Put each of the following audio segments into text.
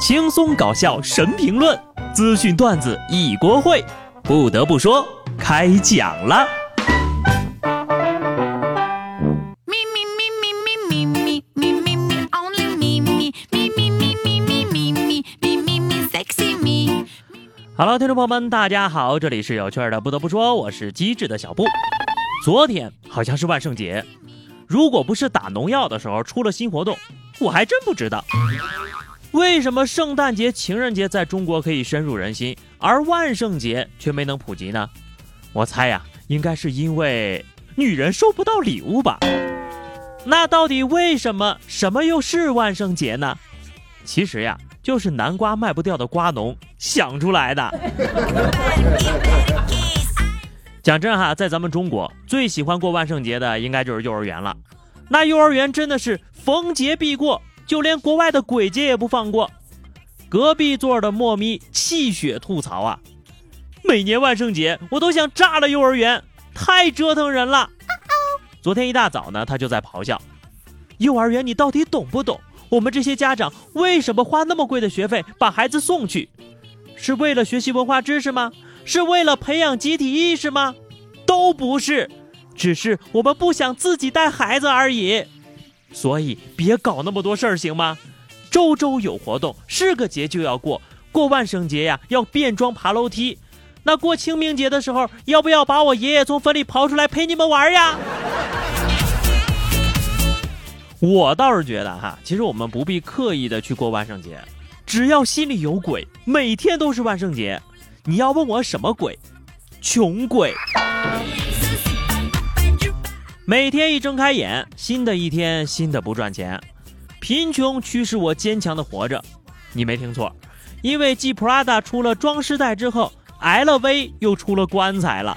轻松搞笑神评论，资讯段子一锅烩。不得不说，开讲了。Hello，听众朋友们，大家好，这里是有趣的。不得不说，我是机智的小布。昨天好像是万圣节，如果不是打农药的时候出了新活动，我还真不知道。为什么圣诞节、情人节在中国可以深入人心，而万圣节却没能普及呢？我猜呀，应该是因为女人收不到礼物吧。那到底为什么什么又是万圣节呢？其实呀，就是南瓜卖不掉的瓜农想出来的。讲真哈，在咱们中国最喜欢过万圣节的应该就是幼儿园了。那幼儿园真的是逢节必过。就连国外的鬼节也不放过，隔壁座的莫咪气血吐槽啊！每年万圣节我都想炸了幼儿园，太折腾人了。昨天一大早呢，他就在咆哮：“幼儿园你到底懂不懂？我们这些家长为什么花那么贵的学费把孩子送去？是为了学习文化知识吗？是为了培养集体意识吗？都不是，只是我们不想自己带孩子而已。”所以别搞那么多事儿，行吗？周周有活动，是个节就要过。过万圣节呀，要变装爬楼梯。那过清明节的时候，要不要把我爷爷从坟里刨出来陪你们玩呀？我倒是觉得哈，其实我们不必刻意的去过万圣节，只要心里有鬼，每天都是万圣节。你要问我什么鬼？穷鬼。每天一睁开眼，新的一天，新的不赚钱，贫穷驱使我坚强的活着。你没听错，因为继 Prada 出了装饰袋之后，LV 又出了棺材了。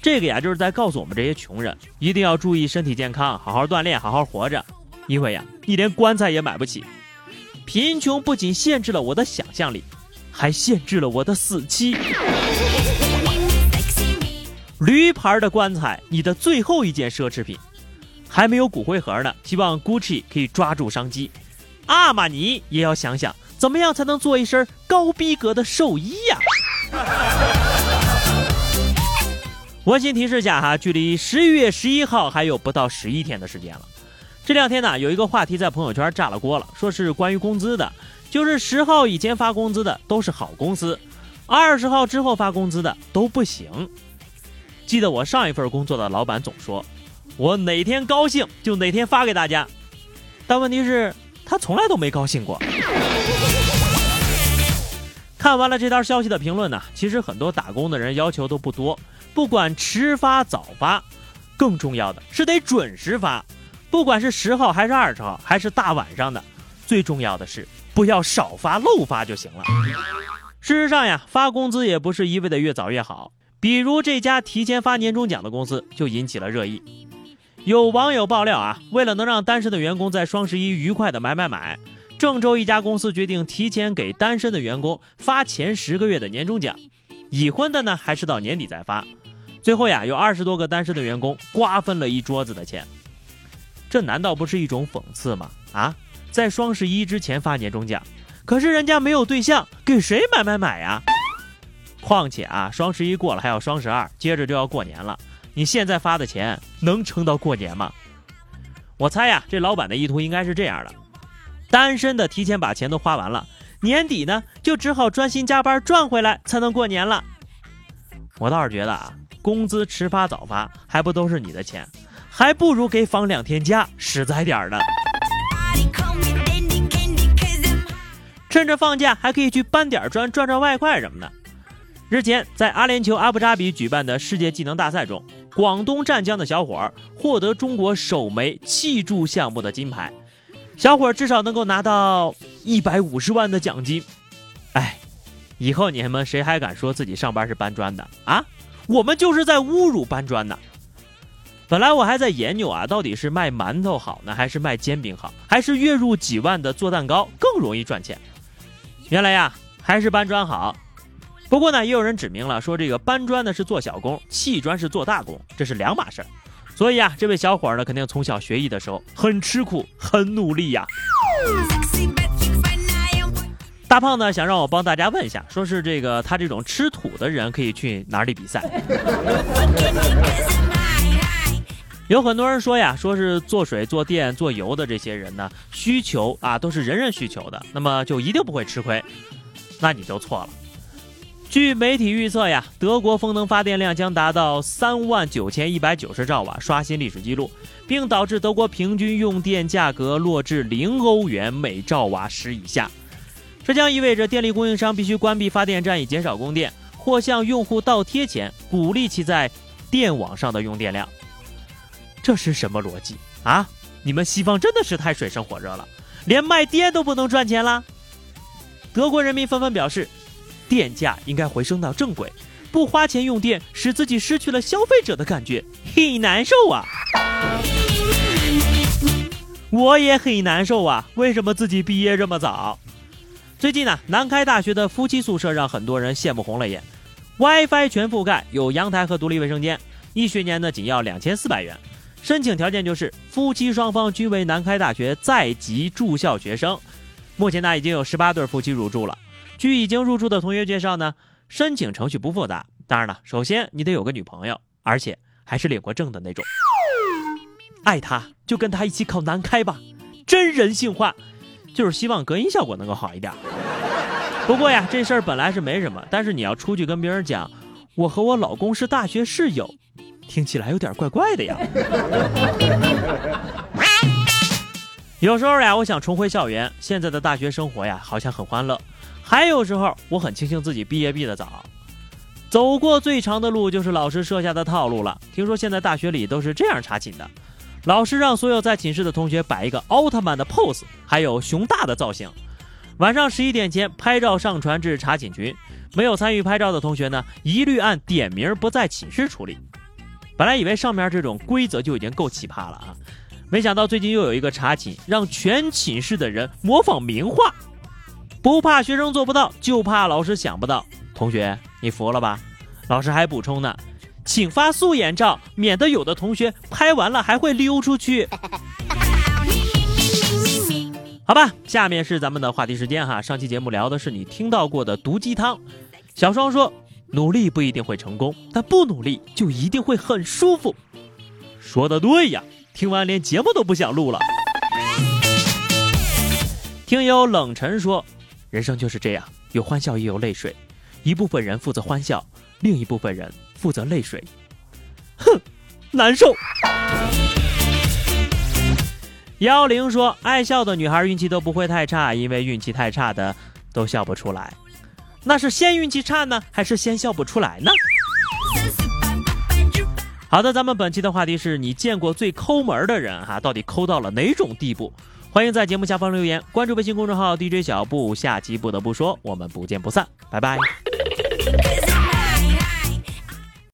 这个呀，就是在告诉我们这些穷人，一定要注意身体健康，好好锻炼，好好活着。因为呀，你连棺材也买不起。贫穷不仅限制了我的想象力，还限制了我的死期。驴牌的棺材，你的最后一件奢侈品，还没有骨灰盒呢。希望 Gucci 可以抓住商机，阿玛尼也要想想怎么样才能做一身高逼格的寿衣呀。温馨提示下哈，距离十一月十一号还有不到十一天的时间了。这两天呢，有一个话题在朋友圈炸了锅了，说是关于工资的，就是十号以前发工资的都是好公司，二十号之后发工资的都不行。记得我上一份工作的老板总说，我哪天高兴就哪天发给大家，但问题是，他从来都没高兴过。看完了这条消息的评论呢，其实很多打工的人要求都不多，不管迟发早发，更重要的是得准时发，不管是十号还是二十号还是大晚上的，最重要的是不要少发漏发就行了。事实上呀，发工资也不是一味的越早越好。比如这家提前发年终奖的公司就引起了热议。有网友爆料啊，为了能让单身的员工在双十一愉快的买买买，郑州一家公司决定提前给单身的员工发前十个月的年终奖，已婚的呢还是到年底再发。最后呀，有二十多个单身的员工瓜分了一桌子的钱，这难道不是一种讽刺吗？啊，在双十一之前发年终奖，可是人家没有对象，给谁买买买呀？况且啊，双十一过了还要双十二，接着就要过年了。你现在发的钱能撑到过年吗？我猜呀，这老板的意图应该是这样的：单身的提前把钱都花完了，年底呢就只好专心加班赚回来，才能过年了。我倒是觉得啊，工资迟发早发还不都是你的钱，还不如给放两天假实在点儿的。趁着放假还可以去搬点砖赚赚外快什么的。日前，在阿联酋阿布扎比举办的世界技能大赛中，广东湛江的小伙儿获得中国首枚砌筑项目的金牌，小伙儿至少能够拿到一百五十万的奖金。哎，以后你们谁还敢说自己上班是搬砖的啊？我们就是在侮辱搬砖呢。本来我还在研究啊，到底是卖馒头好呢，还是卖煎饼好，还是月入几万的做蛋糕更容易赚钱？原来呀，还是搬砖好。不过呢，也有人指明了，说这个搬砖呢是做小工，砌砖是做大工，这是两码事儿。所以啊，这位小伙呢，肯定从小学艺的时候很吃苦，很努力呀。大胖呢想让我帮大家问一下，说是这个他这种吃土的人可以去哪里比赛？有很多人说呀，说是做水、做电、做油的这些人呢，需求啊都是人人需求的，那么就一定不会吃亏。那你就错了。据媒体预测呀，德国风能发电量将达到三万九千一百九十兆瓦，刷新历史记录，并导致德国平均用电价格落至零欧元每兆瓦时以下。这将意味着电力供应商必须关闭发电站以减少供电，或向用户倒贴钱，鼓励其在电网上的用电量。这是什么逻辑啊？你们西方真的是太水深火热了，连卖电都不能赚钱啦！德国人民纷纷表示，电价应该回升到正轨，不花钱用电使自己失去了消费者的感觉，很难受啊！我也很难受啊！为什么自己毕业这么早？最近呢，南开大学的夫妻宿舍让很多人羡慕红了眼，WiFi 全覆盖，有阳台和独立卫生间，一学年呢仅要两千四百元。申请条件就是夫妻双方均为南开大学在籍住校学生。目前呢，已经有十八对夫妻入住了。据已经入住的同学介绍呢，申请程序不复杂。当然了，首先你得有个女朋友，而且还是领过证的那种。爱他就跟他一起考南开吧，真人性化。就是希望隔音效果能够好一点。不过呀，这事儿本来是没什么，但是你要出去跟别人讲，我和我老公是大学室友。听起来有点怪怪的呀。有时候呀，我想重回校园。现在的大学生活呀，好像很欢乐。还有时候，我很庆幸自己毕业毕得早。走过最长的路，就是老师设下的套路了。听说现在大学里都是这样查寝的：老师让所有在寝室的同学摆一个奥特曼的 pose，还有熊大的造型。晚上十一点前拍照上传至查寝群。没有参与拍照的同学呢，一律按点名不在寝室处理。本来以为上面这种规则就已经够奇葩了啊，没想到最近又有一个查寝，让全寝室的人模仿名画，不怕学生做不到，就怕老师想不到。同学，你服了吧？老师还补充呢，请发素颜照，免得有的同学拍完了还会溜出去。好吧，下面是咱们的话题时间哈。上期节目聊的是你听到过的毒鸡汤，小双说。努力不一定会成功，但不努力就一定会很舒服。说的对呀，听完连节目都不想录了。听友冷晨说，人生就是这样，有欢笑也有泪水，一部分人负责欢笑，另一部分人负责泪水。哼，难受。幺零说，爱笑的女孩运气都不会太差，因为运气太差的都笑不出来。那是先运气差呢，还是先笑不出来呢？好的，咱们本期的话题是你见过最抠门的人哈，到底抠到了哪种地步？欢迎在节目下方留言，关注微信公众号 DJ 小布，下期不得不说，我们不见不散，拜拜。